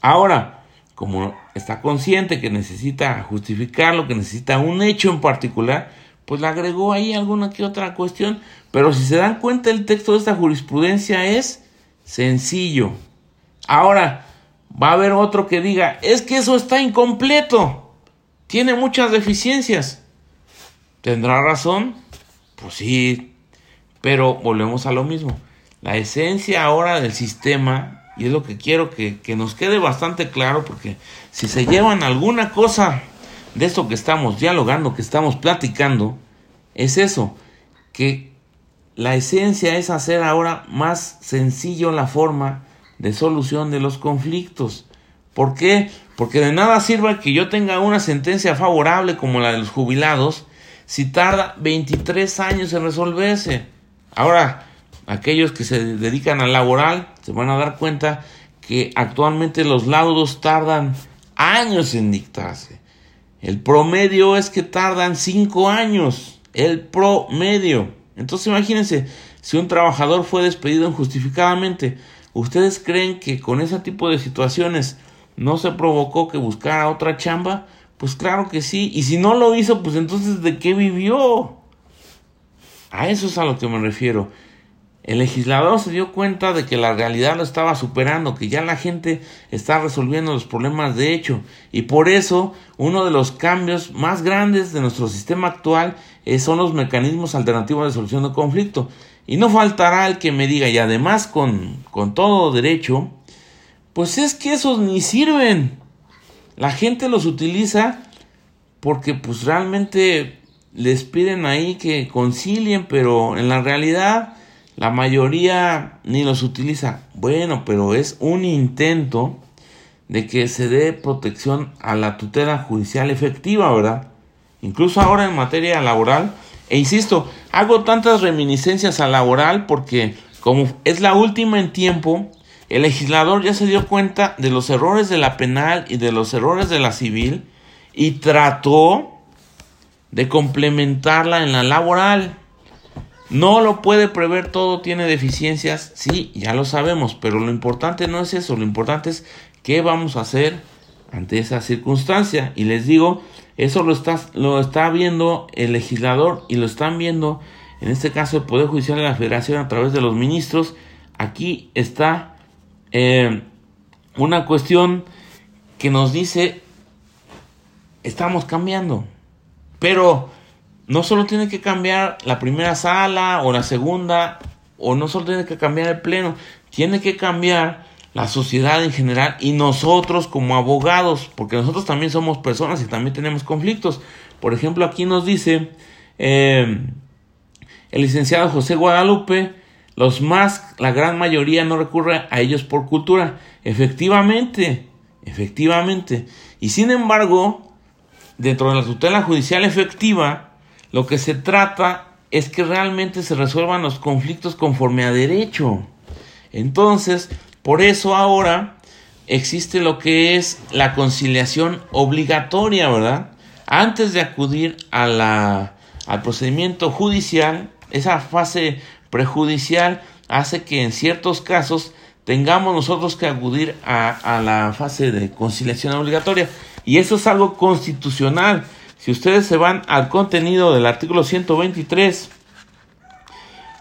Ahora, como está consciente que necesita justificarlo, que necesita un hecho en particular, pues le agregó ahí alguna que otra cuestión. Pero si se dan cuenta, el texto de esta jurisprudencia es sencillo. Ahora, va a haber otro que diga, es que eso está incompleto, tiene muchas deficiencias. ¿Tendrá razón? Pues sí, pero volvemos a lo mismo. La esencia ahora del sistema y es lo que quiero que, nos quede bastante claro, porque si se llevan alguna cosa de esto que estamos dialogando, que estamos platicando, es eso, que la esencia es hacer ahora más sencillo la forma de solución de los conflictos. ¿Por qué? Porque de nada sirve que yo tenga una sentencia favorable como la de los jubilados si tarda 23 años en resolverse. Ahora, aquellos que se dedican al laboral se van a dar cuenta que actualmente los laudos tardan años en dictarse. El promedio es que tardan 5 años. El promedio. Entonces imagínense, si un trabajador fue despedido injustificadamente, ¿ustedes creen que con ese tipo de situaciones no se provocó que buscara otra chamba? Pues claro que sí. Y si no lo hizo, pues entonces ¿de qué vivió? A eso es a lo que me refiero. El legislador se dio cuenta de que la realidad lo estaba superando, que ya la gente está resolviendo los problemas de hecho. Y por eso uno de los cambios más grandes de nuestro sistema actual son los mecanismos alternativos de solución de conflicto. Y no faltará el que me diga, y además con, con todo derecho, pues es que esos ni sirven. La gente los utiliza porque pues realmente les piden ahí que concilien, pero en la realidad la mayoría ni los utiliza. Bueno, pero es un intento de que se dé protección a la tutela judicial efectiva, ¿verdad? Incluso ahora en materia laboral. E insisto, hago tantas reminiscencias a laboral porque como es la última en tiempo, el legislador ya se dio cuenta de los errores de la penal y de los errores de la civil y trató de complementarla en la laboral. No lo puede prever todo, tiene deficiencias, sí, ya lo sabemos, pero lo importante no es eso, lo importante es qué vamos a hacer ante esa circunstancia. Y les digo, eso lo está, lo está viendo el legislador y lo están viendo, en este caso, el Poder Judicial de la Federación a través de los ministros. Aquí está eh, una cuestión que nos dice, estamos cambiando, pero no solo tiene que cambiar la primera sala o la segunda, o no solo tiene que cambiar el pleno, tiene que cambiar la sociedad en general y nosotros como abogados, porque nosotros también somos personas y también tenemos conflictos. Por ejemplo, aquí nos dice eh, el licenciado José Guadalupe, los más, la gran mayoría no recurre a ellos por cultura. Efectivamente, efectivamente. Y sin embargo, dentro de la tutela judicial efectiva, lo que se trata es que realmente se resuelvan los conflictos conforme a derecho. Entonces, por eso ahora existe lo que es la conciliación obligatoria, ¿verdad? Antes de acudir a la, al procedimiento judicial, esa fase prejudicial hace que en ciertos casos tengamos nosotros que acudir a, a la fase de conciliación obligatoria. Y eso es algo constitucional. Si ustedes se van al contenido del artículo 123,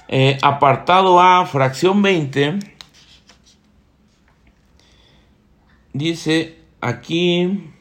eh, apartado A, fracción 20, dice aquí,